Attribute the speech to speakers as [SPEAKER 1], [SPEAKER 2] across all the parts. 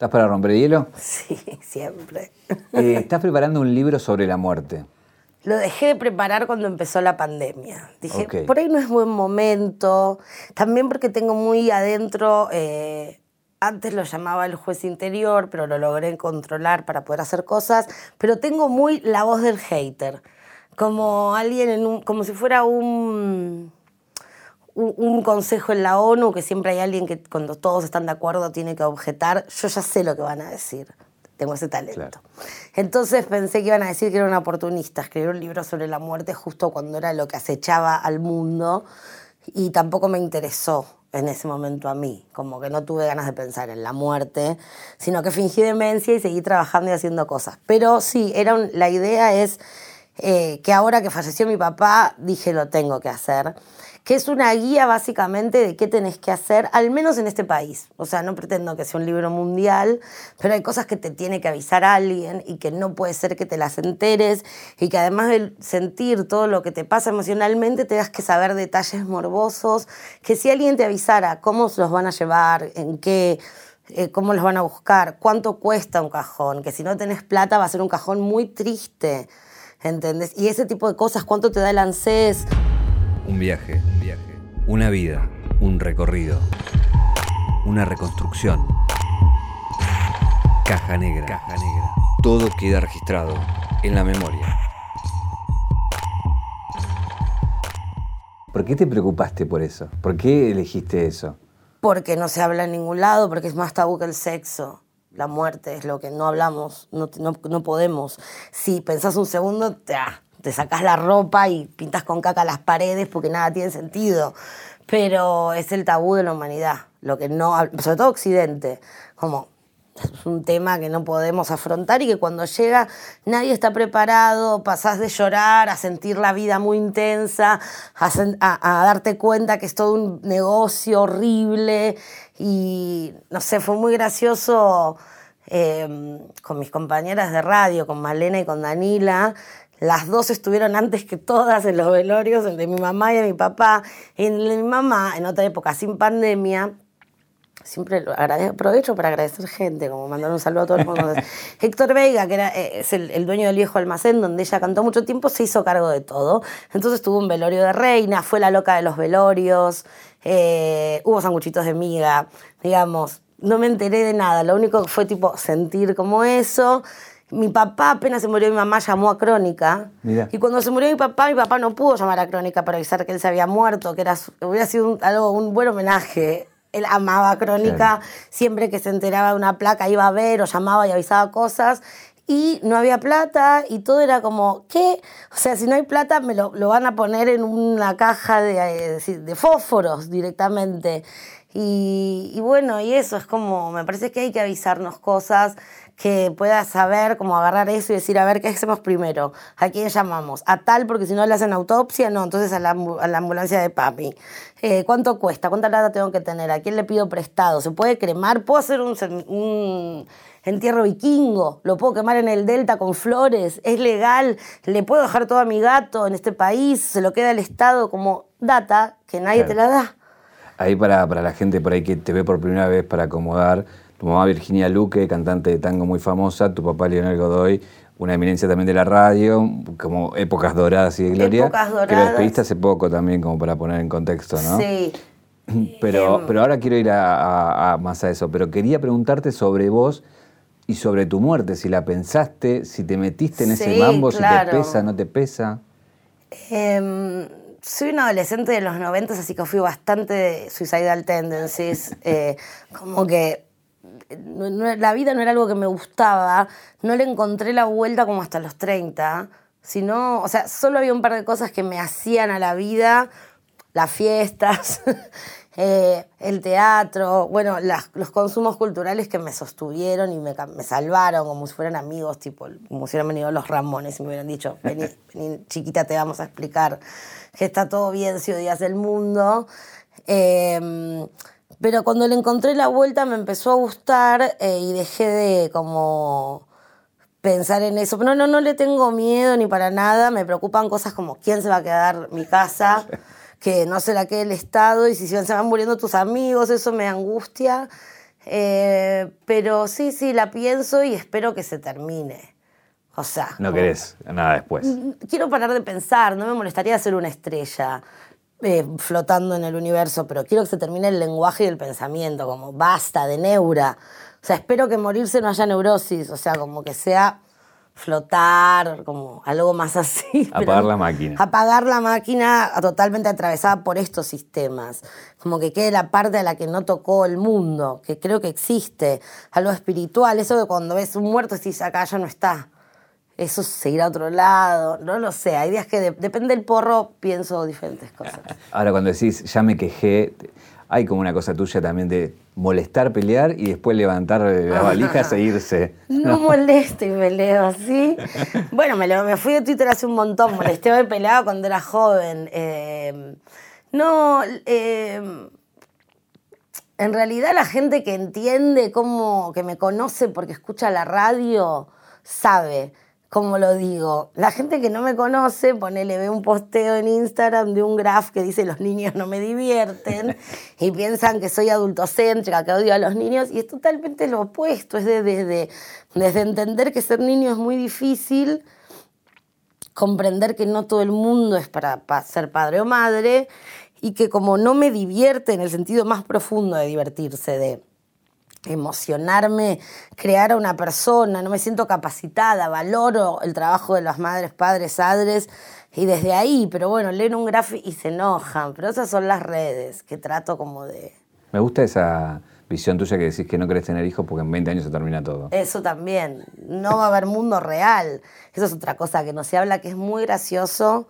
[SPEAKER 1] ¿Estás para romper el hielo?
[SPEAKER 2] Sí, siempre.
[SPEAKER 1] Eh, estás preparando un libro sobre la muerte.
[SPEAKER 2] Lo dejé de preparar cuando empezó la pandemia. Dije, por ahí no es buen momento. También porque tengo muy adentro, eh, antes lo llamaba el juez interior, pero lo logré controlar para poder hacer cosas. Pero tengo muy la voz del hater. Como alguien, en un, como si fuera un, un, un consejo en la ONU, que siempre hay alguien que cuando todos están de acuerdo tiene que objetar. Yo ya sé lo que van a decir. Tengo ese talento.
[SPEAKER 1] Claro.
[SPEAKER 2] Entonces pensé que iban a decir que era una oportunista, escribir un libro sobre la muerte justo cuando era lo que acechaba al mundo y tampoco me interesó en ese momento a mí, como que no tuve ganas de pensar en la muerte, sino que fingí demencia y seguí trabajando y haciendo cosas. Pero sí, era un- la idea es eh, que ahora que falleció mi papá, dije lo tengo que hacer, que es una guía básicamente de qué tenés que hacer, al menos en este país. O sea, no pretendo que sea un libro mundial, pero hay cosas que te tiene que avisar alguien y que no puede ser que te las enteres y que además de sentir todo lo que te pasa emocionalmente, tengas que saber detalles morbosos, que si alguien te avisara cómo se los van a llevar, en qué eh, cómo los van a buscar, cuánto cuesta un cajón, que si no tenés plata va a ser un cajón muy triste, ¿entendés? Y ese tipo de cosas, cuánto te da el ANSES.
[SPEAKER 1] Un viaje, un viaje. Una vida, un recorrido. Una reconstrucción. Caja negra. Caja negra. Todo queda registrado en la memoria. ¿Por qué te preocupaste por eso? ¿Por qué elegiste eso?
[SPEAKER 2] Porque no se habla en ningún lado, porque es más tabú que el sexo. La muerte es lo que no hablamos, no, no, no podemos. Si pensás un segundo, te, ah, te sacás la ropa y pintas con caca las paredes porque nada tiene sentido. Pero es el tabú de la humanidad, lo que no, sobre todo Occidente, como es un tema que no podemos afrontar y que cuando llega nadie está preparado, pasás de llorar a sentir la vida muy intensa, a darte cuenta que es todo un negocio horrible y no sé, fue muy gracioso eh, con mis compañeras de radio, con Malena y con Danila. Las dos estuvieron antes que todas en los velorios, el de mi mamá y de mi papá. Y el de mi mamá, en otra época, sin pandemia, siempre lo agrade- aprovecho para agradecer gente, como mandar un saludo a todo el mundo. Héctor Veiga, que era, eh, es el, el dueño del viejo almacén donde ella cantó mucho tiempo, se hizo cargo de todo. Entonces tuvo un velorio de reina, fue la loca de los velorios, eh, hubo sanguchitos de miga, digamos. No me enteré de nada, lo único que fue tipo sentir como eso. Mi papá, apenas se murió mi mamá, llamó a Crónica.
[SPEAKER 1] Mirá.
[SPEAKER 2] Y cuando se murió mi papá, mi papá no pudo llamar a Crónica para avisar que él se había muerto, que era, su- hubiera sido un, algo, un buen homenaje. Él amaba Crónica,
[SPEAKER 1] Claro.
[SPEAKER 2] siempre que se enteraba de una placa iba a ver o llamaba y avisaba cosas. Y no había plata y todo era como, ¿qué? O sea, si no hay plata, me lo, lo van a poner en una caja de, eh, de fósforos directamente. Y, y bueno, y eso es como, me parece que hay que avisarnos cosas que puedas saber, como agarrar eso y decir, a ver, ¿qué hacemos primero? ¿A quién llamamos? ¿A tal? Porque si no le hacen autopsia, no, entonces a la, a la ambulancia de papi. Eh, ¿Cuánto cuesta? ¿Cuánta plata tengo que tener? ¿A quién le pido prestado? ¿Se puede cremar? ¿Puedo hacer un, un entierro vikingo? ¿Lo puedo quemar en el delta con flores? ¿Es legal? ¿Le puedo dejar todo a mi gato en este país? ¿Se lo queda el Estado como data que nadie
[SPEAKER 1] Claro.
[SPEAKER 2] te la da?
[SPEAKER 1] Ahí para, para la gente por ahí que te ve por primera vez para acomodar, tu mamá Virginia Luque, cantante de tango muy famosa, tu papá Leonel Godoy, una eminencia también de la radio, como épocas doradas y de gloria.
[SPEAKER 2] Épocas
[SPEAKER 1] Que lo
[SPEAKER 2] doradas.
[SPEAKER 1] despediste hace poco también, como para poner en contexto, ¿no?
[SPEAKER 2] Sí.
[SPEAKER 1] Pero,
[SPEAKER 2] Em.
[SPEAKER 1] pero ahora quiero ir a, a- a más a eso. Pero quería preguntarte sobre vos y sobre tu muerte, si la pensaste, si te metiste en ese
[SPEAKER 2] Sí,
[SPEAKER 1] mambo, si
[SPEAKER 2] claro.
[SPEAKER 1] te pesa, no te pesa.
[SPEAKER 2] Em, soy una adolescente de los 90, así que fui bastante de suicidal tendencies. eh, como que no- no- la vida no era algo que me gustaba, no le encontré la vuelta como hasta los 30, sino, o sea, solo había un par de cosas que me hacían a la vida, las fiestas, eh, el teatro, bueno, las- los consumos culturales que me sostuvieron y me, me salvaron como si fueran amigos, tipo, como si hubieran venido los Ramones y me hubieran dicho, vení, vení, chiquita, te vamos a explicar que está todo bien si odias el mundo. Eh, pero cuando le encontré la vuelta me empezó a gustar eh, y dejé de como pensar en eso. No, no, no le tengo miedo ni para nada. Me preocupan cosas como quién se va a quedar mi casa, que no se la quede el Estado y si se van muriendo tus amigos, eso me angustia. Eh, pero sí, sí, la pienso y espero que se termine. O sea.
[SPEAKER 1] No
[SPEAKER 2] como-
[SPEAKER 1] querés nada después.
[SPEAKER 2] Quiero parar de pensar, no me molestaría ser una estrella eh, flotando en el universo, pero quiero que se termine el lenguaje y el pensamiento, como basta de neura. O sea, espero que morirse no haya neurosis, o sea, como que sea flotar, como algo más así.
[SPEAKER 1] Apagar la máquina.
[SPEAKER 2] Apagar la máquina totalmente atravesada por estos sistemas. Como que quede la parte a la que no tocó el mundo, que creo que existe. Algo espiritual, eso de cuando ves un muerto y dices, acá ya no está. Eso se irá a otro lado, no lo sé. Hay días que de- depende del porro, pienso diferentes cosas.
[SPEAKER 1] Ahora, cuando decís ya me quejé, hay como una cosa tuya también de molestar, pelear y después levantar las valijas e irse.
[SPEAKER 2] No molesto y peleo así. Bueno, me fui de Twitter hace un montón, molesté y peleaba cuando era joven. Eh, no, eh, en realidad la gente que entiende cómo, que me conoce porque escucha la radio, sabe cómo lo digo. La gente que no me conoce, ponele, ve un posteo en Instagram de un graph que dice los niños no me divierten y piensan que soy adultocéntrica, que odio a los niños y es totalmente lo opuesto, es de- desde, desde entender que ser niño es muy difícil comprender que no todo el mundo es para, pa- ser padre o madre y que como no me divierte en el sentido más profundo de divertirse, de emocionarme, crear a una persona, no me siento capacitada, valoro el trabajo de las madres, padres, adres y desde ahí, pero bueno, leen un gráfico y se enojan, pero esas son las redes que trato como de...
[SPEAKER 1] Me gusta esa visión tuya que decís que no querés tener hijos porque en 20 años se termina todo.
[SPEAKER 2] Eso también. No va a haber mundo real. Eso es otra cosa que no se habla, que es muy gracioso.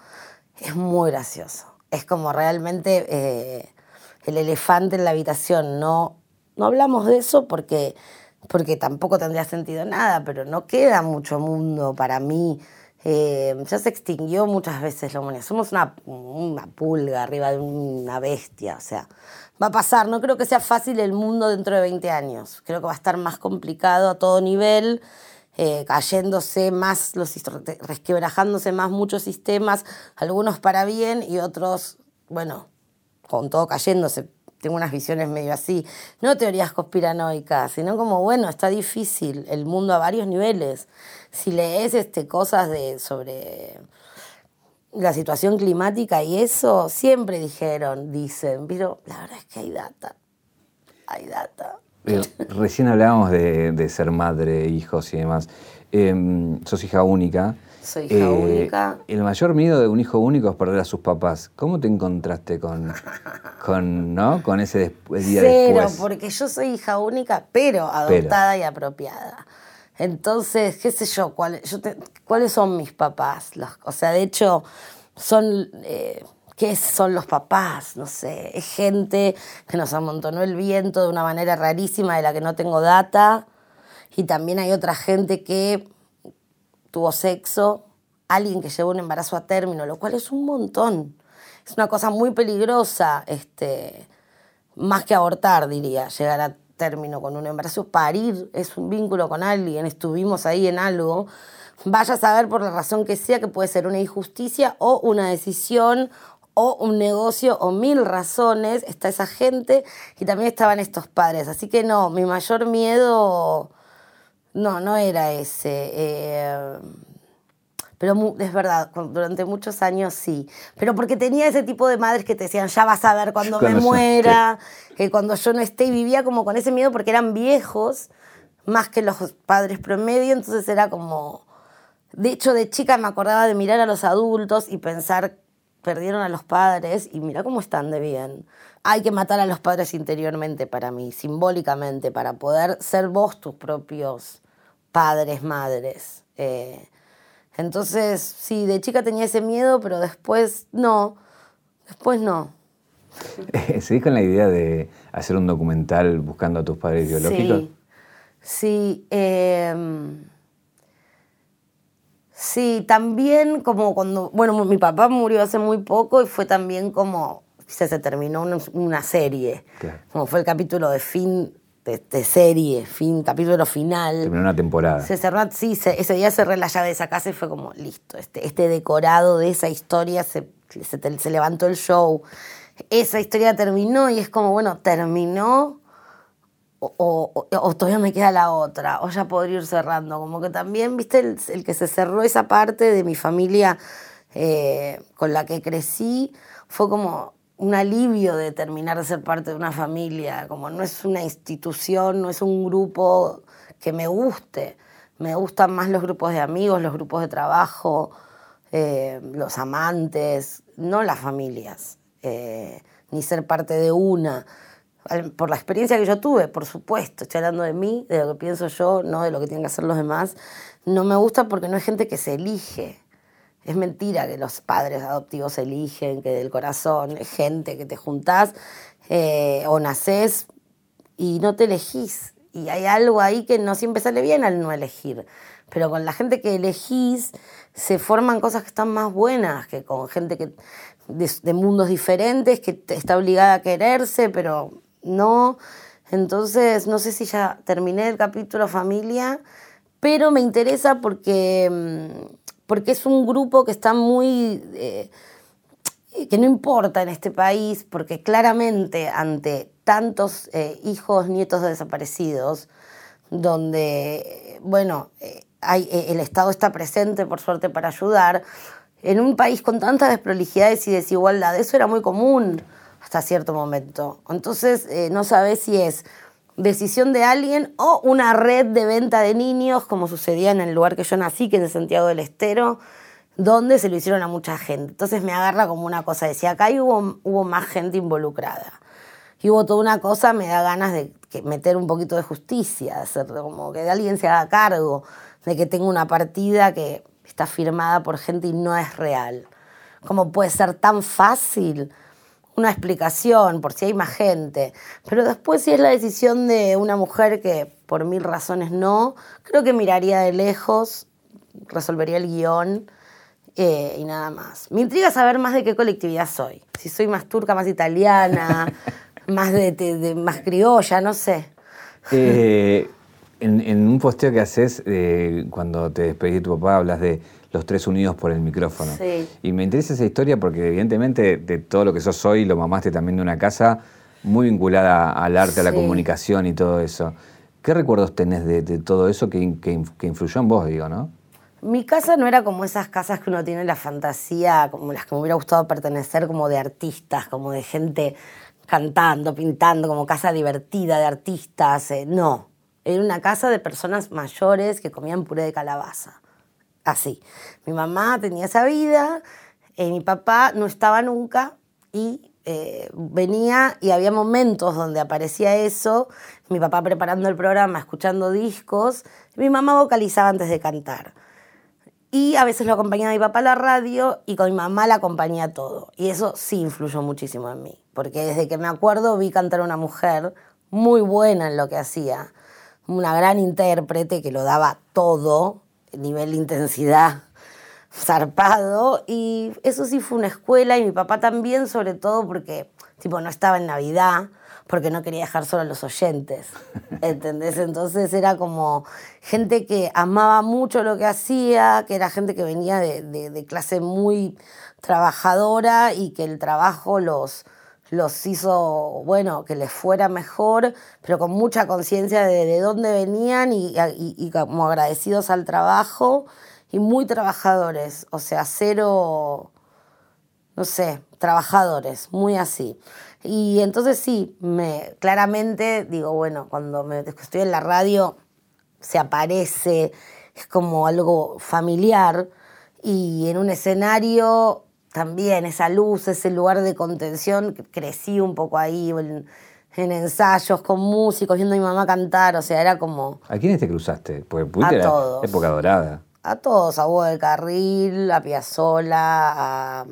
[SPEAKER 2] Es muy gracioso. Es como realmente eh, el elefante en la habitación. No, no hablamos de eso porque, porque tampoco tendría sentido nada, pero no queda mucho mundo para mí. Eh, ya se extinguió muchas veces la humanidad. Somos una, pulga arriba de una bestia. O sea, va a pasar. No creo que sea fácil el mundo dentro de 20 años. Creo que va a estar más complicado a todo nivel, eh, cayéndose más, los, resquebrajándose más muchos sistemas, algunos para bien y otros, bueno, con todo cayéndose. Tengo unas visiones medio así, no teorías conspiranoicas, sino como, bueno, está difícil el mundo a varios niveles. Si lees este, cosas de, sobre la situación climática y eso, siempre dijeron, dicen, pero la verdad es que hay data, hay data.
[SPEAKER 1] Eh, Recién hablábamos de, de ser madre, hijos y demás. Eh, sos hija única.
[SPEAKER 2] Soy hija única.
[SPEAKER 1] El mayor miedo de un hijo único es perder a sus papás. ¿Cómo te encontraste con, con, ¿no? con ese después, día
[SPEAKER 2] Cero,
[SPEAKER 1] después?
[SPEAKER 2] porque yo soy hija única, pero adoptada y apropiada. Entonces, qué sé yo, cuál- yo te- cuáles son mis papás. Los- o sea, de hecho, son... eh, ¿Qué son los papás? No sé, es gente que nos amontonó el viento de una manera rarísima de la que no tengo data. Y también hay otra gente que tuvo sexo, alguien que llevó un embarazo a término, lo cual es un montón. Es una cosa muy peligrosa, este, más que abortar, diría, llegar a término con un embarazo. Parir es un vínculo con alguien, estuvimos ahí en algo. Vaya a saber por la razón que sea que puede ser una injusticia o una decisión o un negocio o mil razones. Está esa gente y también estaban estos padres. Así que no, mi mayor miedo no, no era ese. eh, pero es verdad, durante muchos años sí. Pero porque tenía ese tipo de madres que te decían, ya vas a ver cuando me
[SPEAKER 1] Cuando
[SPEAKER 2] muera, que cuando yo no esté, y vivía como con ese miedo porque eran viejos, más que los padres promedio, entonces era como... De hecho, de chica me acordaba de mirar a los adultos y pensar, perdieron a los padres y mira cómo están de bien. Hay que matar a los padres interiormente para mí, simbólicamente, para poder ser vos tus propios padres, madres. Eh, entonces, sí, de chica tenía ese miedo, pero después no. Después no.
[SPEAKER 1] ¿Seguís con la idea de hacer un documental buscando a tus padres biológicos?
[SPEAKER 2] Sí, sí. em, sí, también como cuando, bueno, mi papá murió hace muy poco y fue también como, se, se terminó una, una serie,
[SPEAKER 1] Claro.
[SPEAKER 2] como fue el capítulo de fin de, de serie, fin, capítulo final.
[SPEAKER 1] Terminó una temporada.
[SPEAKER 2] Se cerró, sí, se- ese día cerré la llave de esa casa y fue como, listo, este, este decorado de esa historia se, se levantó el show. Esa historia terminó y es como, bueno, terminó o, o, todavía me queda la otra, o ya podría ir cerrando. Como que también, viste, el, que se cerró esa parte de mi familia eh, con la que crecí, fue como un alivio de terminar de ser parte de una familia, como no es una institución, no es un grupo que me guste. Me gustan más los grupos de amigos, los grupos de trabajo, eh, los amantes, no las familias, eh, ni ser parte de una por la experiencia que yo tuve, por supuesto, estoy hablando de mí, de lo que pienso yo, no de lo que tienen que hacer los demás, no me gusta porque no es gente que se elige. Es mentira que los padres adoptivos eligen, que del corazón gente que te juntás eh, o nacés y no te elegís. Y hay algo ahí que no siempre sale bien al no elegir. Pero con la gente que elegís se forman cosas que están más buenas que con gente que, de, de mundos diferentes, que está obligada a quererse, pero no. Entonces, no sé si ya terminé el capítulo familia, pero me interesa porque, mm, porque es un grupo que está muy... Eh, que no importa en este país, porque claramente ante tantos eh, hijos, nietos de desaparecidos, donde, bueno, eh, el Estado está presente, por suerte, para ayudar, en un país con tantas desprolijidades y desigualdad, eso era muy común hasta cierto momento. Entonces, no sabes si es decisión de alguien o una red de venta de niños, como sucedía en el lugar que yo nací, que es de Santiago del Estero, donde se lo hicieron a mucha gente. Entonces me agarra como una cosa, decía, acá hubo, hubo más gente involucrada. Y hubo toda una cosa, me da ganas de meter un poquito de justicia, hacer como que alguien se haga cargo de que tengo una partida que está firmada por gente y no es real. ¿Cómo puede ser tan fácil una explicación por si hay más gente. Pero después si es la decisión de una mujer que por mil razones no, creo que miraría de lejos, resolvería el guion eh, y nada más. Me intriga saber más de qué colectividad soy. Si soy más turca, más italiana, más, de, más criolla, no sé.
[SPEAKER 1] Eh, en, un posteo que haces eh, cuando te despedí de tu papá, hablas de los tres unidos por el micrófono. Y me interesa esa historia porque evidentemente de todo lo que sos hoy lo mamaste también de una casa muy vinculada al arte, a la comunicación y todo eso. ¿Qué recuerdos tenés de, todo eso que, que, influyó en vos, digo, no?
[SPEAKER 2] Mi casa no era como esas casas que uno tiene la fantasía, como las que me hubiera gustado pertenecer, como de artistas, como de gente cantando, pintando, como casa divertida de artistas. Eh, no, era una casa de personas mayores que comían puré de calabaza así. Mi mamá tenía esa vida, eh, mi papá no estaba nunca y eh, venía y había momentos donde aparecía eso, mi papá preparando el programa, escuchando discos, mi mamá vocalizaba antes de cantar. Y a veces lo acompañaba mi papá a la radio y con mi mamá la acompañaba todo. Y eso sí influyó muchísimo en mí, porque desde que me acuerdo vi cantar a una mujer muy buena en lo que hacía, una gran intérprete que lo daba todo, nivel de intensidad zarpado y eso sí fue una escuela y mi papá también sobre todo porque tipo no estaba en Navidad porque no quería dejar solo a los oyentes, ¿entendés? Entonces era como gente que amaba mucho lo que hacía, que era gente que venía de, de clase muy trabajadora y que el trabajo los, los hizo, bueno, que les fuera mejor, pero con mucha conciencia de, de, dónde venían y, y, como agradecidos al trabajo y muy trabajadores, o sea, cero, no sé, trabajadores, muy así. Y entonces sí, me, claramente digo, bueno, cuando me, estoy en la radio se aparece, es como algo familiar y en un escenario también esa luz, ese lugar de contención, crecí un poco ahí en, ensayos con músicos, viendo a mi mamá cantar, o sea, era como...
[SPEAKER 1] ¿A quiénes te cruzaste? Porque a era todos. época dorada.
[SPEAKER 2] A todos, a Hugo del Carril, a Piazzola, a,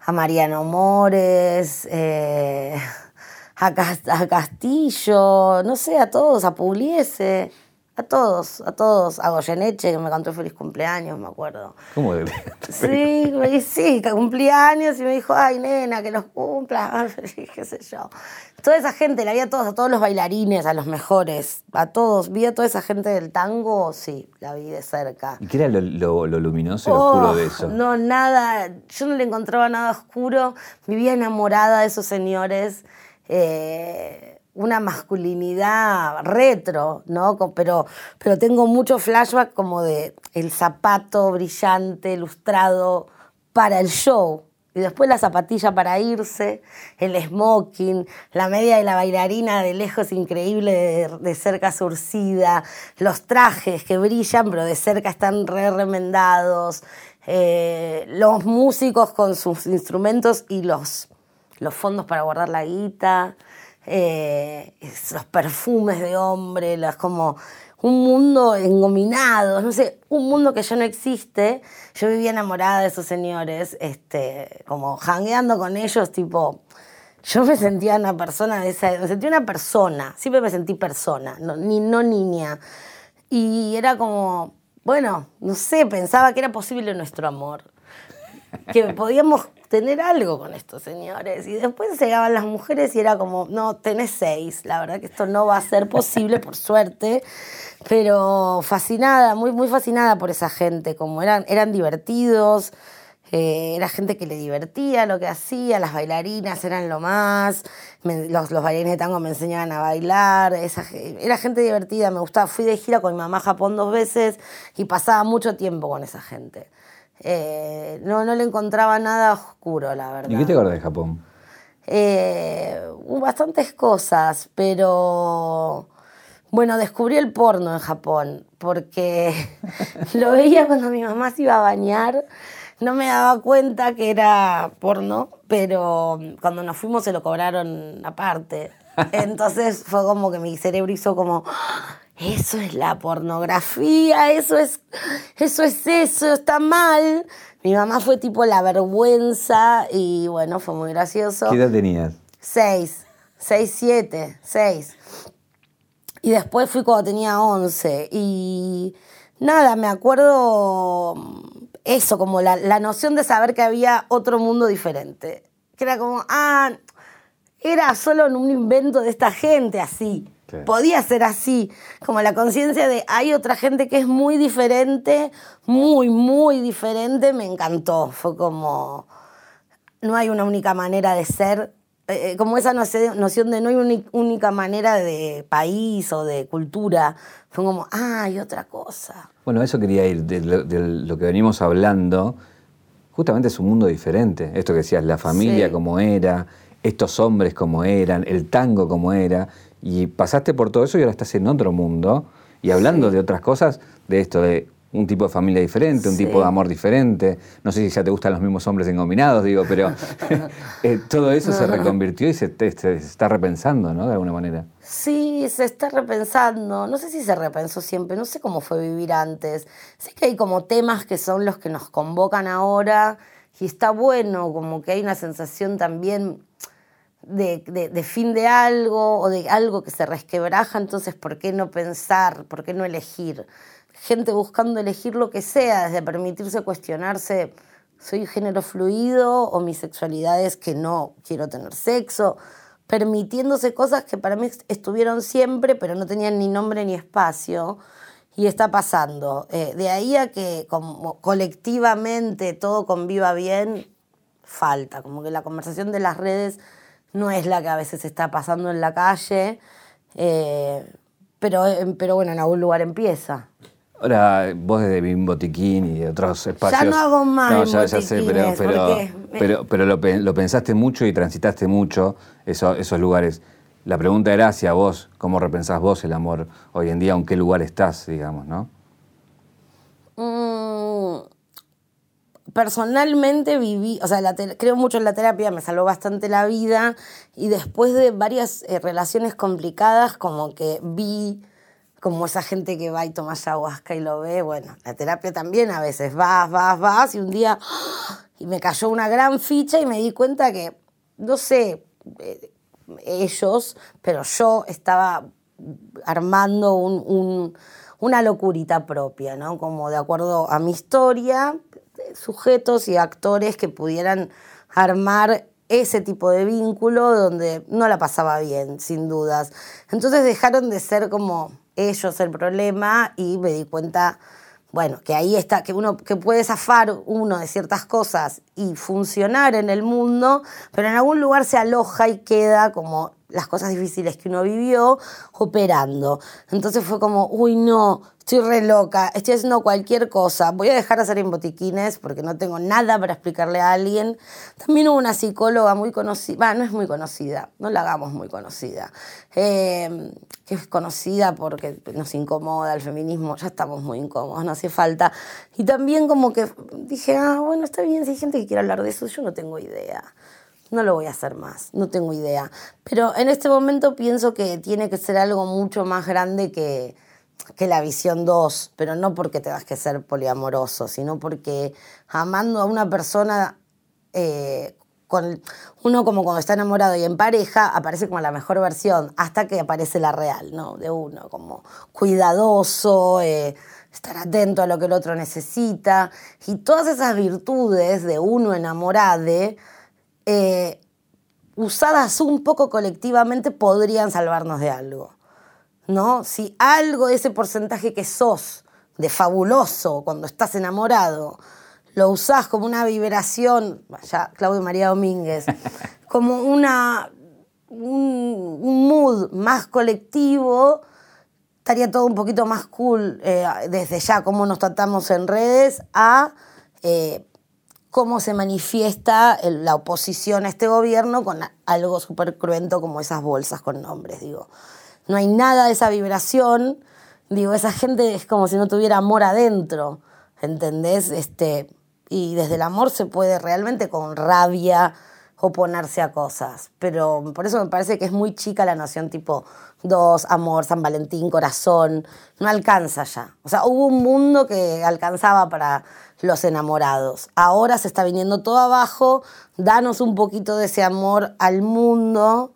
[SPEAKER 2] a Mariano Mores, eh, a, a Castillo, no sé, a todos, a Pugliese. A todos, a todos. A Goyeneche, que me cantó feliz cumpleaños, me acuerdo.
[SPEAKER 1] ¿Cómo de
[SPEAKER 2] Sí, me sí, que cumpleaños y me dijo, ay, nena, que los cumpla, qué sé yo. Toda esa gente, la vi a todos, a todos los bailarines, a los mejores, a todos. Vi a toda esa gente del tango, sí, la vi de cerca.
[SPEAKER 1] ¿Y qué era lo, luminoso y oscuro de eso?
[SPEAKER 2] No, nada, yo no le encontraba nada oscuro. Vivía enamorada de esos señores. Eh, una masculinidad retro, ¿no? Pero, pero tengo mucho flashback como de el zapato brillante, lustrado para el show. Y después la zapatilla para irse, el smoking, la media de la bailarina de lejos increíble, de, cerca surcida, los trajes que brillan, pero de cerca están re remendados, eh, los músicos con sus instrumentos y los, los fondos para guardar la guita. Eh, los perfumes de hombre, las como un mundo engominado, no sé, un mundo que ya no existe. Yo vivía enamorada de esos señores, este, como jangueando con ellos, tipo, yo me sentía una persona de esa, me sentía una persona, siempre me sentí persona, no, ni, no niña. Y era como, bueno, no sé, pensaba que era posible nuestro amor, que podíamos tener algo con estos señores. Y después llegaban las mujeres y era como, no, tenés seis. La verdad que esto no va a ser posible, por suerte. Pero fascinada, muy, muy fascinada por esa gente. Como eran, eran divertidos. Eh, era gente que le divertía lo que hacía, las bailarinas eran lo más, los, los, bailarines de tango me enseñaban a bailar, esa, era gente divertida, me gustaba, fui de gira con mi mamá Japón dos veces y pasaba mucho tiempo con esa gente. Eh, no, no le encontraba nada oscuro, la verdad.
[SPEAKER 1] ¿Y qué te acuerdas de Japón?
[SPEAKER 2] Eh, bastantes cosas, pero bueno, descubrí el porno en Japón, porque lo veía cuando mi mamá se iba a bañar. No me daba cuenta que era porno, pero cuando nos fuimos se lo cobraron aparte. Entonces fue como que mi cerebro hizo como, eso es la pornografía, eso es, eso es eso, está mal. Mi mamá fue tipo la vergüenza y bueno, fue muy gracioso.
[SPEAKER 1] ¿Qué edad tenías?
[SPEAKER 2] Seis, seis, siete, seis. Y después fui cuando tenía once y nada, me acuerdo eso, como la, la noción de saber que había otro mundo diferente. Que era como, ah, era solo un invento de esta gente así. Podía ser así, como la conciencia de hay otra gente que es muy diferente, muy, muy diferente, me encantó. Fue como, no hay una única manera de ser, eh, eh, como esa noción de no hay una única manera de país o de cultura. Fue como, ah, hay otra cosa.
[SPEAKER 1] Bueno, eso quería ir, de lo, que venimos hablando, justamente es un mundo diferente. Esto que decías, la familia como era, estos hombres como eran, el tango como era y pasaste por todo eso y ahora estás en otro mundo y hablando de otras cosas, de esto, de un tipo de familia diferente, un tipo de amor diferente. No sé si ya te gustan los mismos hombres engominados, digo, pero eh, todo eso se reconvirtió y se, está repensando, ¿no? De alguna manera.
[SPEAKER 2] Sí, se está repensando. No sé si se repensó siempre, no sé cómo fue vivir antes. Sé que hay como temas que son los que nos convocan ahora y está bueno, como que hay una sensación también de, fin de algo o de algo que se resquebraja, entonces ¿por qué no pensar? ¿Por qué no elegir? Gente buscando elegir lo que sea, desde permitirse cuestionarse, ¿soy género fluido o mi sexualidad es que no quiero tener sexo? Permitiéndose cosas que para mí estuvieron siempre, pero no tenían ni nombre ni espacio. Y está pasando. Eh, de ahí a que como colectivamente todo conviva bien, falta. Como que la conversación de las redes no es la que a veces está pasando en la calle, eh, pero, pero bueno, en algún lugar empieza.
[SPEAKER 1] Ahora, vos desde Bim Botiquín y de otros espacios.
[SPEAKER 2] Ya no hago más. No, ya, sé,
[SPEAKER 1] pero, pero, pero, lo, pensaste mucho y transitaste mucho esos lugares. La pregunta era hacia vos, ¿cómo repensás vos el amor hoy en día? ¿En qué lugar estás, digamos, no?
[SPEAKER 2] Mm, personalmente viví, o sea, creo mucho en la terapia, me salvó bastante la vida y después de varias eh, relaciones complicadas, como que vi como esa gente que va y toma ayahuasca y lo ve, bueno, la terapia también a veces vas, vas, vas y un día y me cayó una gran ficha y me di cuenta que, no sé, eh, ellos, pero yo estaba armando una locurita propia, ¿no? Como de acuerdo a mi historia, sujetos y actores que pudieran armar ese tipo de vínculo donde no la pasaba bien, sin dudas. Entonces dejaron de ser como ellos el problema y me di cuenta, bueno, que ahí está, que uno que puede zafar uno de ciertas cosas y funcionar en el mundo, pero en algún lugar se aloja y queda como las cosas difíciles que uno vivió operando. Entonces fue como, uy, no, estoy re loca, estoy haciendo cualquier cosa, voy a dejar de hacer en botiquines porque no tengo nada para explicarle a alguien. También hubo una psicóloga muy conocida, no es muy conocida, no la hagamos muy conocida, eh, que es conocida porque nos incomoda el feminismo, ya estamos muy incómodos, no hace falta. Y también como que dije, ah, bueno, está bien, si hay gente que quiere hablar de eso, yo no tengo idea no lo voy a hacer más, no tengo idea. Pero en este momento pienso que tiene que ser algo mucho más grande que, que la visión 2, pero no porque tengas que ser poliamoroso, sino porque amando a una persona, eh, con, uno como cuando está enamorado y en pareja, aparece como la mejor versión, hasta que aparece la real, ¿no? De uno, como cuidadoso, eh, estar atento a lo que el otro necesita, y todas esas virtudes de uno enamorado, eh, usadas un poco colectivamente, podrían salvarnos de algo. ¿No? Si algo de ese porcentaje que sos de fabuloso cuando estás enamorado, lo usás como una vibración, ya Claudio María Domínguez, como una, un, mood más colectivo, estaría todo un poquito más cool eh, desde ya cómo nos tratamos en redes a eh, cómo se manifiesta la oposición a este gobierno con algo súper cruento como esas bolsas con nombres, digo. No hay nada de esa vibración, digo, esa gente es como si no tuviera amor adentro, ¿entendés? Este, y desde el amor se puede realmente con rabia oponerse a cosas, pero por eso me parece que es muy chica la noción tipo dos, amor, San Valentín, corazón, no alcanza ya. O sea, hubo un mundo que alcanzaba para los enamorados. Ahora se está viniendo todo abajo, danos un poquito de ese amor al mundo.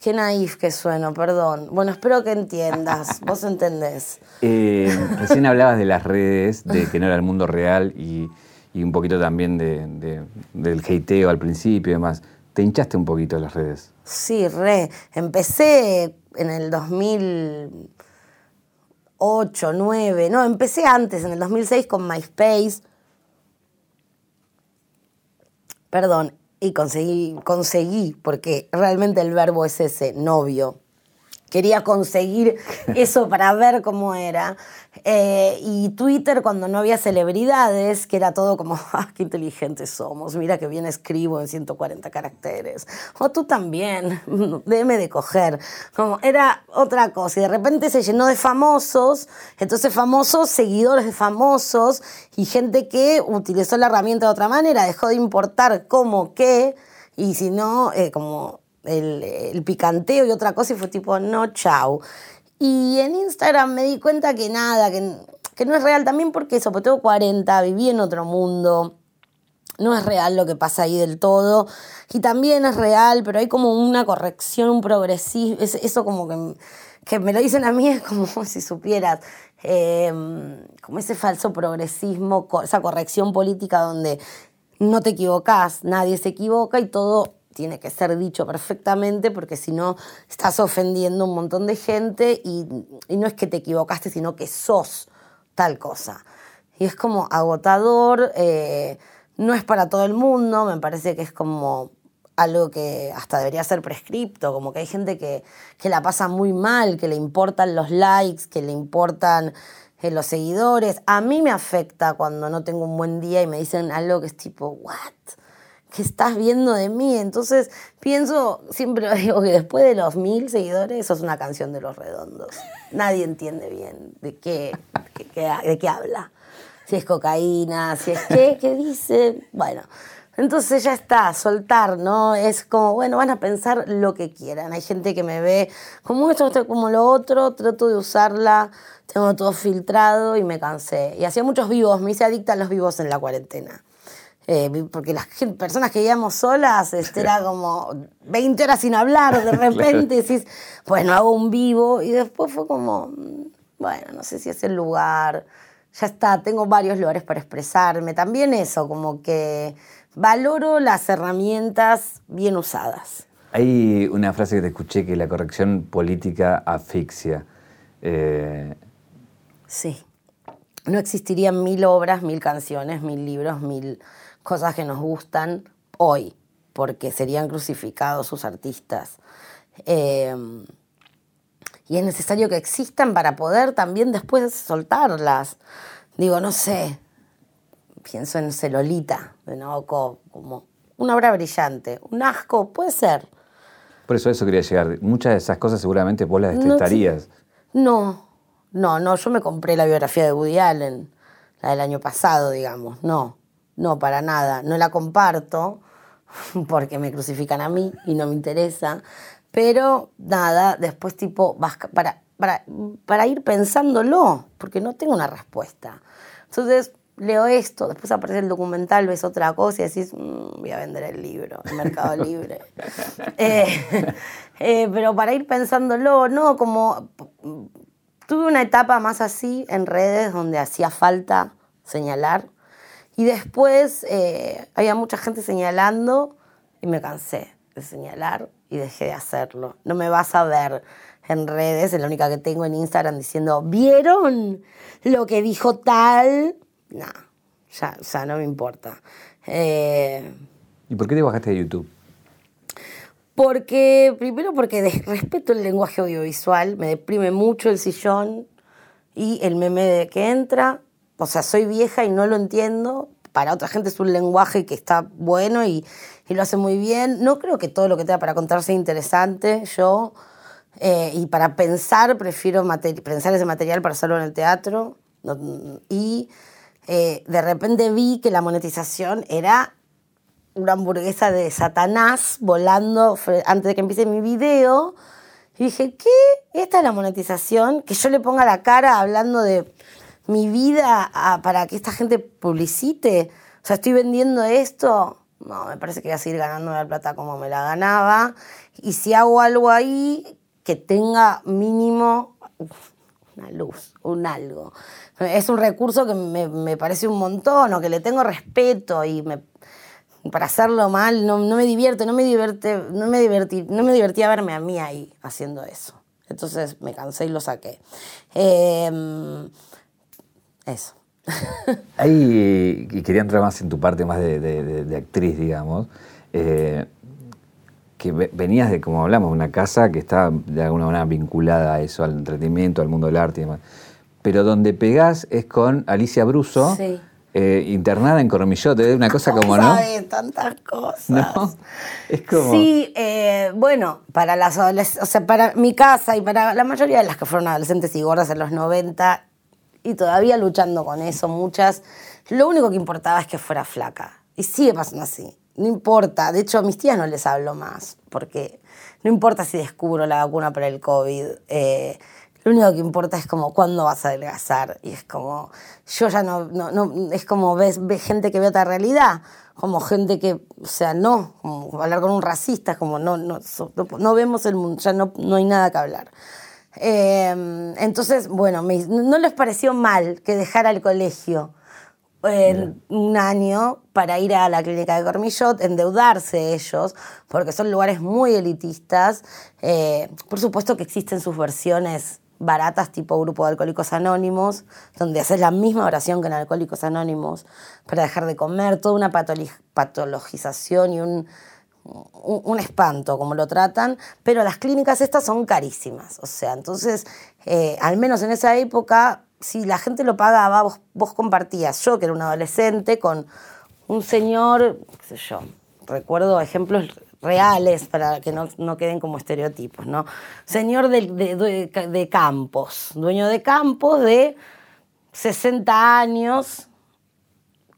[SPEAKER 2] Qué naif que sueno, perdón. Bueno, espero que entiendas. Vos entendés.
[SPEAKER 1] Eh, recién hablabas de las redes, de que no era el mundo real y, un poquito también de, del hateo al principio y demás. ¿Te hinchaste un poquito de las redes?
[SPEAKER 2] Sí, re. Empecé en el 2000 8, 9, no, empecé antes, en el 2006 con MySpace. Perdón, y conseguí, conseguí, porque realmente el verbo es ese, novio quería conseguir eso para ver cómo era. Eh, y Twitter, cuando no había celebridades, que era todo como, ah, qué inteligentes somos, mira que bien escribo en 140 caracteres. O tú también, déme de coger. Como, era otra cosa. Y de repente se llenó de famosos, entonces famosos, seguidores de famosos, y gente que utilizó la herramienta de otra manera, dejó de importar cómo, qué, y si no, eh, como el, picanteo y otra cosa y fue tipo, no, chau. Y en Instagram me di cuenta que nada, que, que no es real también porque eso, porque tengo 40, viví en otro mundo, no es real lo que pasa ahí del todo. Y también es real, pero hay como una corrección, un progresismo, eso como que, que me lo dicen a mí es como si supieras, em, como ese falso progresismo, esa corrección política donde no te equivocas, nadie se equivoca y todo tiene que ser dicho perfectamente porque si no estás ofendiendo un montón de gente y, no es que te equivocaste, sino que sos tal cosa. Y es como agotador, eh, no es para todo el mundo, me parece que es como algo que hasta debería ser prescripto, como que hay gente que, que la pasa muy mal, que le importan los likes, que le importan eh, los seguidores. A mí me afecta cuando no tengo un buen día y me dicen algo que es tipo, ¿what? ¿Qué estás viendo de mí? Entonces pienso, siempre digo que después de los mil seguidores, eso es una canción de los redondos. Nadie entiende bien de qué, de qué habla. Si es cocaína, si es qué, qué dice. Bueno, entonces ya está, soltar, ¿no? Es como, bueno, van a pensar lo que quieran. Hay gente que me ve como esto, como lo otro, trato de usarla, tengo todo filtrado y me cansé. Y hacía muchos vivos, me hice adicta a los vivos en la cuarentena. Eh, porque las personas que íbamos solas, este, era como 20 horas sin hablar, de repente decís, bueno, hago un vivo, y después fue como, mm, bueno, no sé si es el lugar, ya está, tengo varios lugares para expresarme, también eso, como que valoro las herramientas bien usadas.
[SPEAKER 1] Hay una frase que te escuché que la corrección política asfixia. Eh,
[SPEAKER 2] sí. No existirían mil obras, mil canciones, mil libros, mil cosas que nos gustan hoy, porque serían crucificados sus artistas. Eh, y es necesario que existan para poder también después soltarlas. Digo, no sé, pienso en Celolita de Nabokov como una obra brillante, un asco, puede ser.
[SPEAKER 1] Por eso eso quería llegar. Muchas de esas cosas seguramente vos las detestarías.
[SPEAKER 2] No, no, no, yo me compré la biografía de Woody Allen, la del año pasado, digamos. No, no, para nada. No la comparto porque me crucifican a mí y no me interesa. Pero nada, después tipo, para, para, para ir pensándolo, porque no tengo una respuesta. Entonces, leo esto, después aparece el documental, ves otra cosa y decís, mm, voy a vender el libro, el Mercado Libre. Eh, eh, pero para ir pensándolo, no, como tuve una etapa más así en redes donde hacía falta señalar y después eh, había mucha gente señalando y me cansé de señalar y dejé de hacerlo. No me vas a ver en redes, es la única que tengo en Instagram diciendo, ¿vieron lo que dijo tal? No, ya, ya no me importa. Eh,
[SPEAKER 1] ¿Y por qué te bajaste de YouTube?
[SPEAKER 2] Porque, primero porque respeto el lenguaje audiovisual, me deprime mucho el sillón y el meme de que entra. O sea, soy vieja y no lo entiendo. Para otra gente es un lenguaje que está bueno y, y lo hace muy bien. No creo que todo lo que tenga para contar sea interesante. Yo, eh, y para pensar, prefiero pensar ese material para hacerlo en el teatro. y eh, de repente vi que la monetización era una hamburguesa de Satanás volando antes de que empiece mi video. Y dije, ¿qué? ¿Esta es la monetización? Que yo le ponga la cara hablando de mi vida para que esta gente publicite. O sea, estoy vendiendo esto. No, me parece que voy a seguir ganando la plata como me la ganaba. Y si hago algo ahí, que tenga mínimo una luz, un algo. Es un recurso que me, me parece un montón o que le tengo respeto y me para hacerlo mal, no, me divierte, no me divierte, no me divertí, no me divertía verme a mí ahí haciendo eso. Entonces me cansé y lo saqué. Em, eso.
[SPEAKER 1] Ahí, y quería entrar más en tu parte más de, actriz, digamos, eh, que venías de, como hablamos, una casa que está de alguna manera vinculada a eso, al entretenimiento, al mundo del arte y demás. Pero donde pegás es con Alicia Bruso. Sí eh, internada en Cormillote, una cosa como, ¿no?
[SPEAKER 2] Sabes tantas cosas. ¿No? Es como... Sí, eh, bueno, para las o sea, para mi casa y para la mayoría de las que fueron adolescentes y gordas en los 90 y todavía luchando con eso, muchas, lo único que importaba es que fuera flaca. Y sigue pasando así. No importa, de hecho a mis tías no les hablo más, porque no importa si descubro la vacuna para el COVID. Eh, lo único que importa es como cuándo vas a adelgazar. Y es como, yo ya no, no, es como ves, ves gente que ve otra realidad, como gente que, o sea, no, como hablar con un racista, es como no, no, no, vemos el mundo, ya no, no hay nada que hablar. Em, entonces, bueno, no les pareció mal que dejara el colegio en un año para ir a la clínica de Cormillot, endeudarse ellos, porque son lugares muy elitistas. Eh, por supuesto que existen sus versiones baratas tipo grupo de alcohólicos anónimos, donde haces la misma oración que en alcohólicos anónimos para dejar de comer, toda una patologización y un, un, espanto como lo tratan, pero las clínicas estas son carísimas, o sea, entonces, eh, al menos en esa época, si la gente lo pagaba, vos, compartías, yo que era un adolescente, con un señor, qué sé yo, recuerdo ejemplos reales para que no, queden como estereotipos, ¿no? Señor de, campos, dueño de campos de 60 años,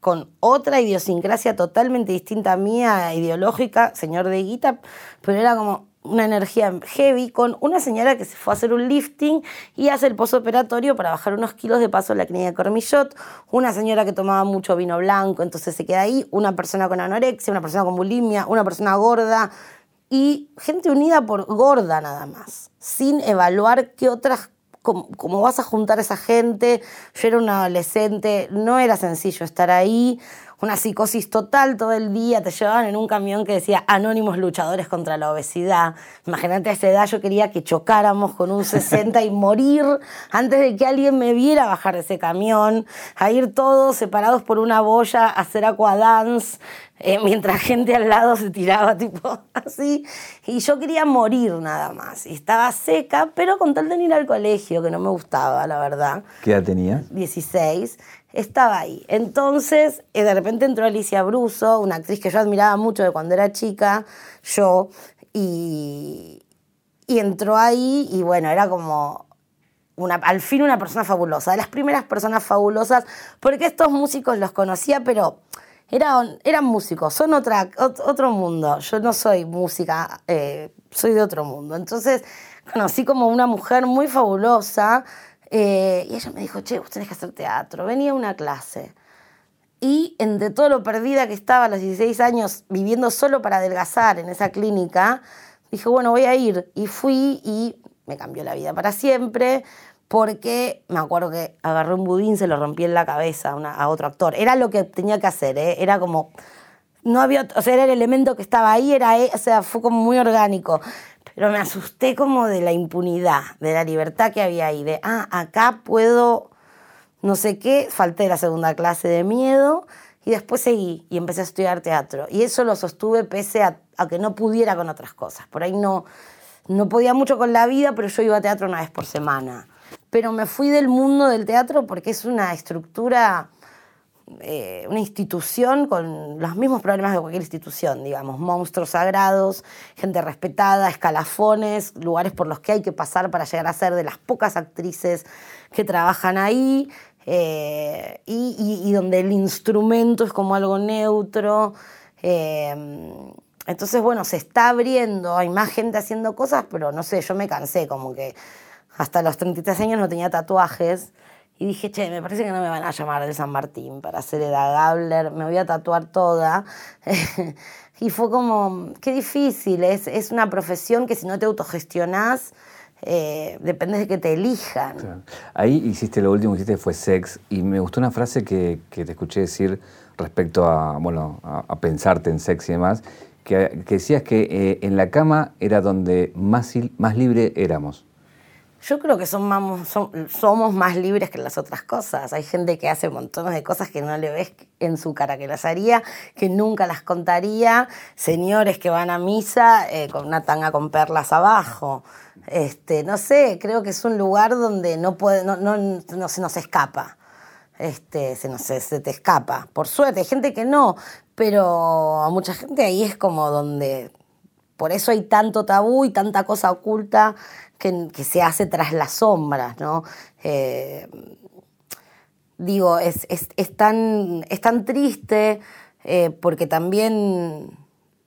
[SPEAKER 2] con otra idiosincrasia totalmente distinta a mía, ideológica, señor de guita, pero era como una energía heavy con una señora que se fue a hacer un lifting y hace el posoperatorio para bajar unos kilos de paso en la clínica de Cormillot, una señora que tomaba mucho vino blanco, entonces se queda ahí, una persona con anorexia, una persona con bulimia, una persona gorda. Y gente unida por gorda nada más, sin evaluar qué otras cómo, vas a juntar a esa gente. Yo era una adolescente, no era sencillo estar ahí. Una psicosis total todo el día, te llevaban en un camión que decía Anónimos Luchadores contra la Obesidad. Imagínate a esa edad yo quería que chocáramos con un 60 y morir antes de que alguien me viera bajar de ese camión, a ir todos separados por una boya a hacer aquadance, eh, mientras gente al lado se tiraba tipo así. Y yo quería morir nada más. Y estaba seca, pero con tal de ir al colegio, que no me gustaba, la verdad.
[SPEAKER 1] ¿Qué edad tenía?
[SPEAKER 2] 16 estaba ahí. Entonces, eh, de repente entró Alicia Bruso, una actriz que yo admiraba mucho de cuando era chica, yo, y, entró ahí y bueno, era como una, al fin una persona fabulosa, de las primeras personas fabulosas, porque estos músicos los conocía, pero eran, eran músicos, son otro mundo. Yo no soy música, eh, soy de otro mundo. Entonces conocí como una mujer muy fabulosa eh, y ella me dijo, che, vos tenés que hacer teatro. Venía a una clase. Y entre todo lo perdida que estaba a los 16 años, viviendo solo para adelgazar en esa clínica, dije, bueno, voy a ir. Y fui y me cambió la vida para siempre, porque me acuerdo que agarré un budín, se lo rompí en la cabeza a, otro actor. Era lo que tenía que hacer, ¿eh? era como... No había, o sea, era el elemento que estaba ahí, era, o sea, fue como muy orgánico pero me asusté como de la impunidad, de la libertad que había ahí, de, ah, acá puedo, no sé qué, falté la segunda clase de miedo y después seguí y empecé a estudiar teatro. Y eso lo sostuve pese a, que no pudiera con otras cosas. Por ahí no, no podía mucho con la vida, pero yo iba a teatro una vez por semana. Pero me fui del mundo del teatro porque es una estructura eh, una institución con los mismos problemas de cualquier institución, digamos, monstruos sagrados, gente respetada, escalafones, lugares por los que hay que pasar para llegar a ser de las pocas actrices que trabajan ahí, eh, y, donde el instrumento es como algo neutro. Eh, entonces, bueno, se está abriendo, hay más gente haciendo cosas, pero no sé, yo me cansé, como que hasta los 33 años no tenía tatuajes. Y dije, che, me parece que no me van a llamar de San Martín para hacer Eda Gabler, me voy a tatuar toda. y fue como, qué difícil, es, es una profesión que si no te autogestionás, eh, depende de que te elijan.
[SPEAKER 1] Ahí hiciste lo último que hiciste fue sex y me gustó una frase que, que te escuché decir respecto a, bueno, a, pensarte en sex y demás, que, que decías que eh, en la cama era donde más, más libre éramos.
[SPEAKER 2] Yo creo que somos más libres que las otras cosas. Hay gente que hace montones de cosas que no le ves en su cara que las haría, que nunca las contaría. Señores que van a misa eh, con una tanga con perlas abajo. Este, no sé, creo que es un lugar donde no, puede, no, no, se nos escapa. Este, se, nos, se te escapa. Por suerte, hay gente que no, pero a mucha gente ahí es como donde... Por eso hay tanto tabú y tanta cosa oculta que, se hace tras las sombras, ¿no? Eh, digo, es, tan, es tan triste eh, porque también,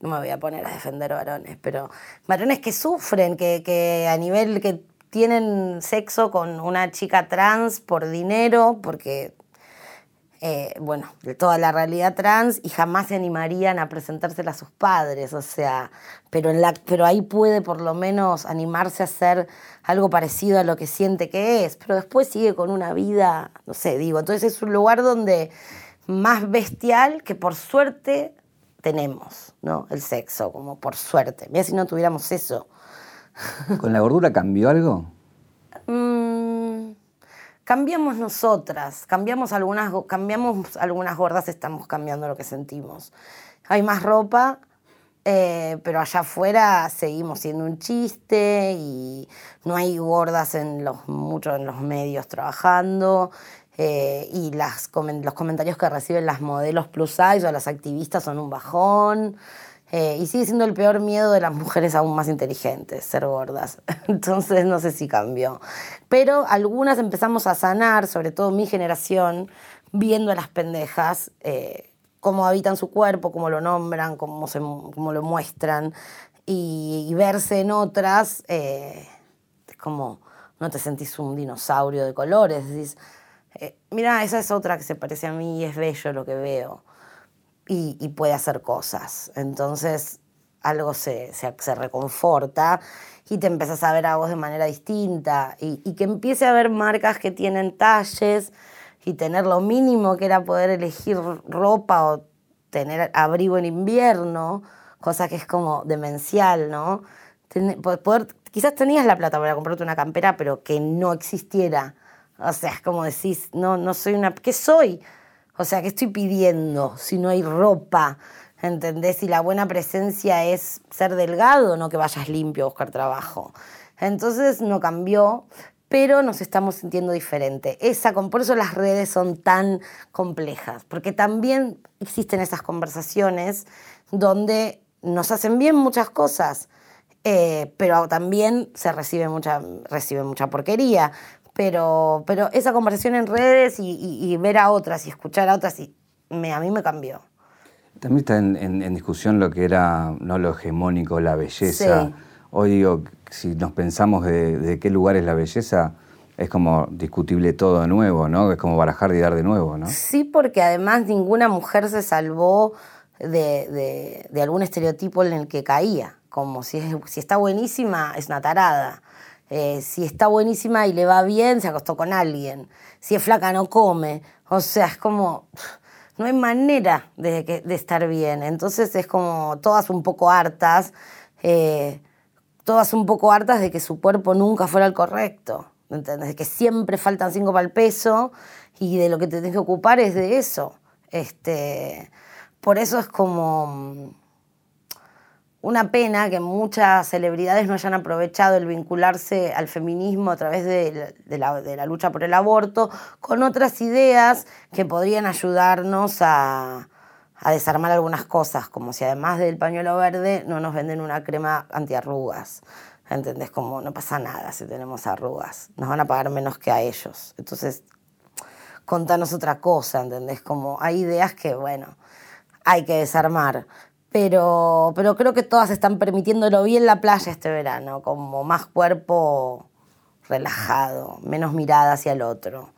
[SPEAKER 2] no me voy a poner a defender varones, pero varones que sufren, que, que a nivel que tienen sexo con una chica trans por dinero, porque eh, bueno, de toda la realidad trans y jamás se animarían a presentársela a sus padres, o sea, pero, en la, pero ahí puede por lo menos animarse a hacer algo parecido a lo que siente que es, pero después sigue con una vida, no sé, digo, entonces es un lugar donde más bestial que por suerte tenemos, ¿no? El sexo, como por suerte. Mira si no tuviéramos eso.
[SPEAKER 1] ¿Con la gordura cambió algo?
[SPEAKER 2] Mm, cambiamos nosotras, cambiamos algunas, cambiamos algunas gordas, estamos cambiando lo que sentimos. Hay más ropa, eh, pero allá afuera seguimos siendo un chiste y no hay gordas en los, mucho en los medios trabajando. Eh, y las, los comentarios que reciben las modelos plus size o las activistas son un bajón. Eh, y sigue siendo el peor miedo de las mujeres aún más inteligentes, ser gordas. Entonces no sé si cambió. Pero algunas empezamos a sanar, sobre todo mi generación, viendo a las pendejas, eh, cómo habitan su cuerpo, cómo lo nombran, cómo, se, cómo lo muestran. Y, verse en otras, eh, es como, no te sentís un dinosaurio de colores, decís, mira, esa es otra que se parece a mí y es bello lo que veo y, puede hacer cosas. Entonces algo se, se, reconforta y te empiezas a ver a vos de manera distinta y, que empiece a haber marcas que tienen talles y tener lo mínimo que era poder elegir ropa o tener abrigo en invierno, cosa que es como demencial, ¿no? poder, quizás tenías la plata para comprarte una campera, pero que no existiera. O sea, es como decís, no, no soy una... ¿Qué soy? O sea, ¿qué estoy pidiendo si no hay ropa? ¿Entendés? Y la buena presencia es ser delgado, no que vayas limpio a buscar trabajo. Entonces no cambió, pero nos estamos sintiendo diferente. Esa, por eso las redes son tan complejas, porque también existen esas conversaciones donde nos hacen bien muchas cosas, eh, pero también se recibe mucha, recibe mucha porquería. Pero, pero esa conversación en redes y, ver a otras y escuchar a otras, y me, a mí me cambió.
[SPEAKER 1] También está en, discusión lo que era no lo hegemónico, la belleza. Hoy digo, si nos pensamos de, qué lugar es la belleza, es como discutible todo de nuevo, ¿no? Es como barajar y dar de nuevo, ¿no?
[SPEAKER 2] Sí, porque además ninguna mujer se salvó de, algún estereotipo en el que caía. Como si, si está buenísima, es una tarada. Eh, si está buenísima y le va bien, se acostó con alguien. Si es flaca, no come. O sea, es como no hay manera de, estar bien. Entonces es como todas un poco hartas, eh, todas un poco hartas de que su cuerpo nunca fuera el correcto. ¿Entendés? De que siempre faltan cinco para el peso y de lo que te tienes que ocupar es de eso. Este, por eso es como una pena que muchas celebridades no hayan aprovechado el vincularse al feminismo a través de, la, lucha por el aborto con otras ideas que podrían ayudarnos a, desarmar algunas cosas, como si además del pañuelo verde no nos venden una crema antiarrugas. ¿Entendés? Como no pasa nada si tenemos arrugas. Nos van a pagar menos que a ellos. Entonces, contanos otra cosa, ¿entendés? Como hay ideas que, bueno, hay que desarmar pero, pero creo que todas están permitiéndolo bien la playa este verano, como más cuerpo relajado, menos mirada hacia el otro.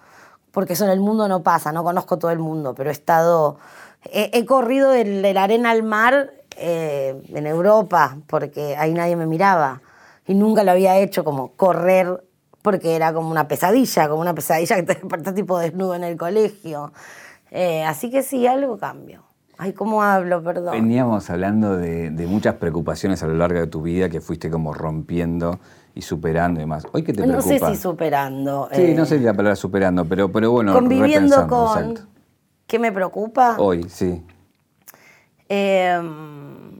[SPEAKER 2] Porque eso en el mundo no pasa, no conozco todo el mundo, pero he estado, he, corrido de, la arena al mar eh, en Europa, porque ahí nadie me miraba. Y nunca lo había hecho como correr, porque era como una pesadilla, como una pesadilla que te despertás tipo desnudo en el colegio. Eh, así que sí, algo cambió. Ay, ¿cómo hablo? Perdón.
[SPEAKER 1] Veníamos hablando de, muchas preocupaciones a lo largo de tu vida que fuiste como rompiendo y superando y demás. ¿Hoy qué te
[SPEAKER 2] no sé si superando.
[SPEAKER 1] Sí, no sé si la palabra superando, pero, pero bueno,
[SPEAKER 2] Conviviendo con... ¿Qué me preocupa?
[SPEAKER 1] Hoy, sí.
[SPEAKER 2] Em,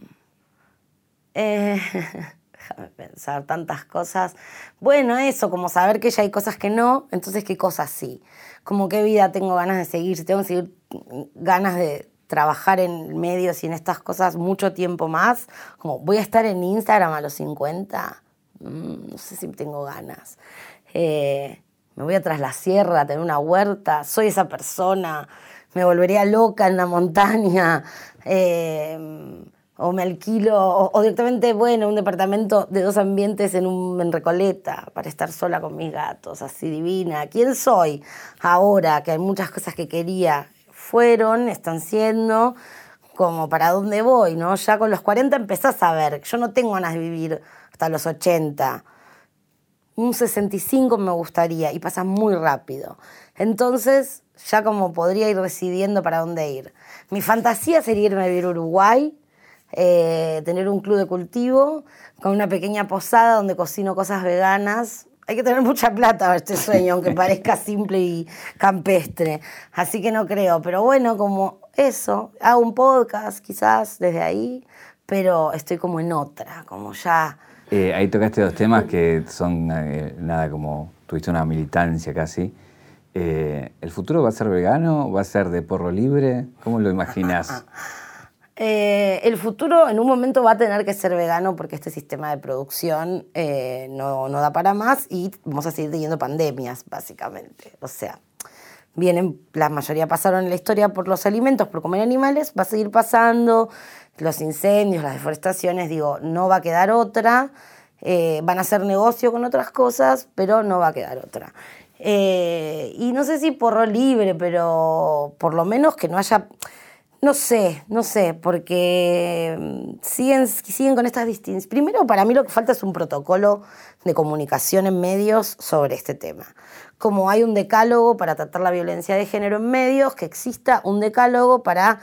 [SPEAKER 2] eh, déjame pensar tantas cosas. Bueno, eso, como saber que ya hay cosas que no, entonces qué cosas sí. Como qué vida tengo ganas de seguir, si tengo que seguir ganas de trabajar en medios y en estas cosas mucho tiempo más, como voy a estar en Instagram a los 50, mm, no sé si tengo ganas. Eh, me voy a tras la sierra a tener una huerta, soy esa persona, me volvería loca en la montaña, eh, o me alquilo, o, directamente, bueno, un departamento de dos ambientes en, un, en Recoleta para estar sola con mis gatos, así divina. ¿Quién soy ahora? Que hay muchas cosas que quería fueron, están siendo, como para dónde voy, ¿no? Ya con los 40 empezás a ver, yo no tengo ganas de vivir hasta los 80. Un 65 me gustaría y pasa muy rápido. Entonces, ya como podría ir decidiendo para dónde ir. Mi fantasía sería irme a vivir a Uruguay, eh, tener un club de cultivo con una pequeña posada donde cocino cosas veganas, hay que tener mucha plata para este sueño, aunque parezca simple y campestre. Así que no creo. Pero bueno, como eso, hago un podcast quizás desde ahí, pero estoy como en otra, como ya...
[SPEAKER 1] Eh, ahí tocaste dos temas que son eh, nada como, tuviste una militancia casi. Eh, ¿El futuro va a ser vegano? ¿Va a ser de porro libre? ¿Cómo lo imaginas?
[SPEAKER 2] Eh, el futuro en un momento va a tener que ser vegano porque este sistema de producción eh, no, no, da para más y vamos a seguir teniendo pandemias, básicamente. O sea, vienen, la mayoría pasaron en la historia por los alimentos, por comer animales, va a seguir pasando, los incendios, las deforestaciones, digo, no va a quedar otra. Eh, van a hacer negocio con otras cosas, pero no va a quedar otra. y no sé si porro libre, pero por lo menos que no haya No sé, no sé, porque mm, siguen, siguen con estas distinciones. Primero, para mí lo que falta es un protocolo de comunicación en medios sobre este tema. Como hay un decálogo para tratar la violencia de género en medios, que exista un decálogo para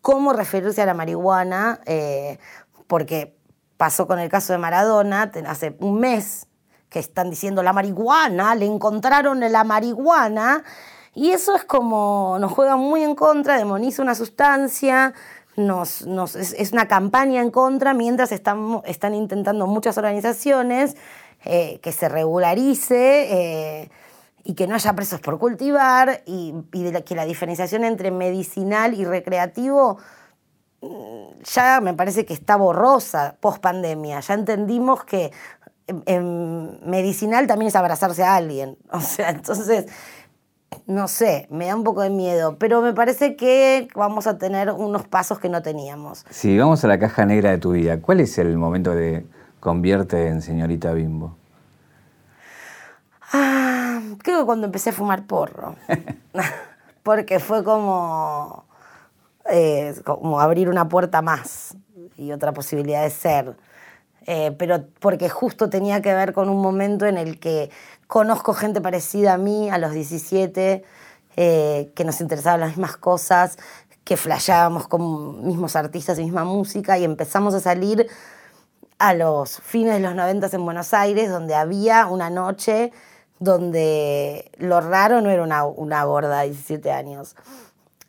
[SPEAKER 2] cómo referirse a la marihuana, eh, porque pasó con el caso de Maradona, hace un mes que están diciendo la marihuana, le encontraron la marihuana, y eso es como, nos juega muy en contra, demoniza una sustancia, nos, es, una campaña en contra, mientras están, intentando muchas organizaciones eh, que se regularice eh, y que no haya presos por cultivar y, que la diferenciación entre medicinal y recreativo mm, ya me parece que está borrosa post pandemia. Ya entendimos que medicinal también es abrazarse a alguien. O sea, entonces no sé, me da un poco de miedo, pero me parece que vamos a tener unos pasos que no teníamos.
[SPEAKER 1] Si vamos a la caja negra de tu vida, ¿cuál es el momento de convierte en señorita Bimbo?
[SPEAKER 2] Ah, creo que cuando empecé a fumar porro. Porque fue como, eh, como abrir una puerta más y otra posibilidad de ser. Eh, pero porque justo tenía que ver con un momento en el que conozco gente parecida a mí a los 17, eh, que nos interesaban las mismas cosas, que flasheábamos con mismos artistas y misma música y empezamos a salir a los fines de los 90 en Buenos Aires, donde había una noche donde lo raro no era una, una gorda de 17 años.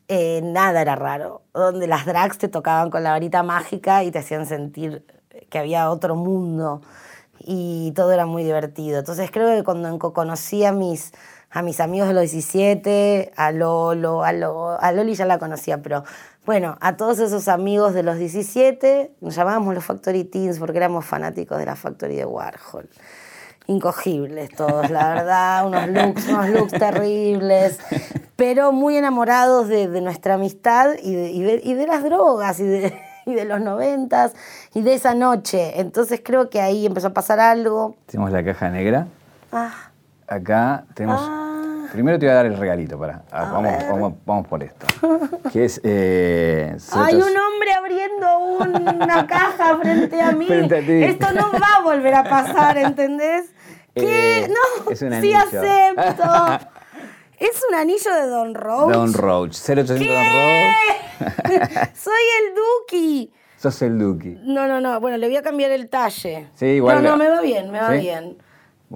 [SPEAKER 2] Eh, nada era raro, donde las drags te tocaban con la varita mágica y te hacían sentir que había otro mundo y todo era muy divertido. Entonces creo que cuando conocí a mis, a mis amigos de los 17, a Lolo, a, Loli ya la conocía, pero bueno, a todos esos amigos de los 17, nos llamábamos los Factory Teens porque éramos fanáticos de la Factory de Warhol. Incogibles todos, la verdad, unos looks, unos looks terribles, pero muy enamorados de, nuestra amistad y y de las drogas de, y de los noventas y de esa noche. Entonces creo que ahí empezó a pasar algo.
[SPEAKER 1] Tenemos la caja negra. Ah. Acá tenemos... Ah. Primero te voy a dar el regalito, para. Ah, vamos, vamos, por esto. Que es. Eh,
[SPEAKER 2] Hay un hombre abriendo una caja frente a mí. Esto no va a volver a pasar, ¿entendés? ¿Qué? Eh, no, sí acepto. Es un anillo de Don Roach.
[SPEAKER 1] Don Roach, 0800 Don Roach.
[SPEAKER 2] Soy el Duki.
[SPEAKER 1] Sos el Duki.
[SPEAKER 2] No, no, no. Bueno, le voy a cambiar el talle.
[SPEAKER 1] Sí, igual.
[SPEAKER 2] No, no, me va bien, me va bien.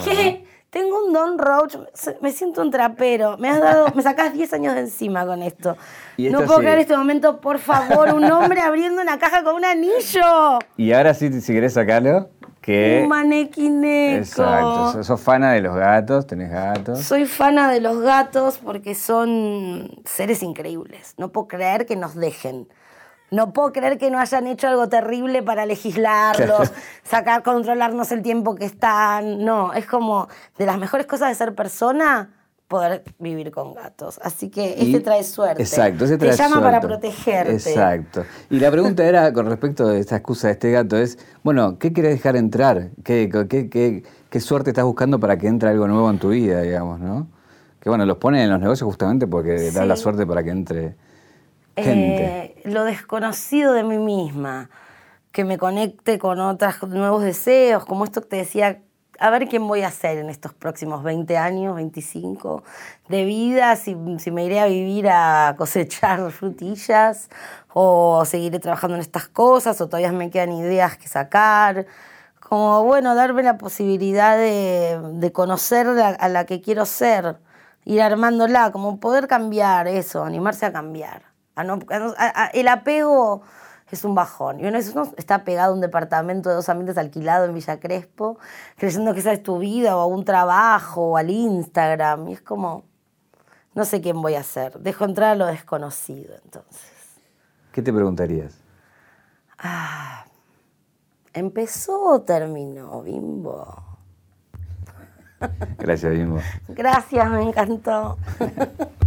[SPEAKER 2] ¿Qué? Tengo un Don Roach, me siento un trapero. Me has dado, me sacás 10 años de encima con esto. no puedo creer este momento, por favor, un hombre abriendo una caja con un anillo.
[SPEAKER 1] Y ahora sí, si querés sacarlo.
[SPEAKER 2] Un manequineco.
[SPEAKER 1] Exacto. ¿Sos fana de los gatos? ¿Tenés gatos?
[SPEAKER 2] Soy fana de los gatos porque son seres increíbles. No puedo creer que nos dejen. No puedo creer que no hayan hecho algo terrible para legislarlos, sacar, controlarnos el tiempo que están. No, es como de las mejores cosas de ser persona poder vivir con gatos. Así que este trae suerte.
[SPEAKER 1] Exacto, ese trae
[SPEAKER 2] Te llama para protegerte.
[SPEAKER 1] Exacto. Y la pregunta era, con respecto a esta excusa de este gato, es, bueno, ¿qué quieres dejar entrar? ¿Qué, qué, qué, suerte estás buscando para que entre algo nuevo en tu vida, digamos, no? Que bueno, los ponen en los negocios justamente porque da la suerte para que entre gente.
[SPEAKER 2] Eh, lo desconocido de mí misma, que me conecte con otros nuevos deseos, como esto que te decía a ver quién voy a ser en estos próximos 20 años, 25 de vida, si, me iré a vivir a cosechar frutillas o seguiré trabajando en estas cosas o todavía me quedan ideas que sacar. Como, bueno, darme la posibilidad de, conocer a, la que quiero ser, ir armándola, como poder cambiar eso, animarse a cambiar. el apego es un bajón. Y uno esos está pegado a un departamento de dos ambientes alquilado en Villa Crespo, creyendo que esa es tu vida o a un trabajo o al Instagram. Y es como, no sé quién voy a ser. Dejo entrar a lo desconocido entonces.
[SPEAKER 1] ¿Qué te preguntarías?
[SPEAKER 2] Ah, ¿empezó o terminó, Bimbo?
[SPEAKER 1] Gracias, Bimbo.
[SPEAKER 2] Gracias, me encantó.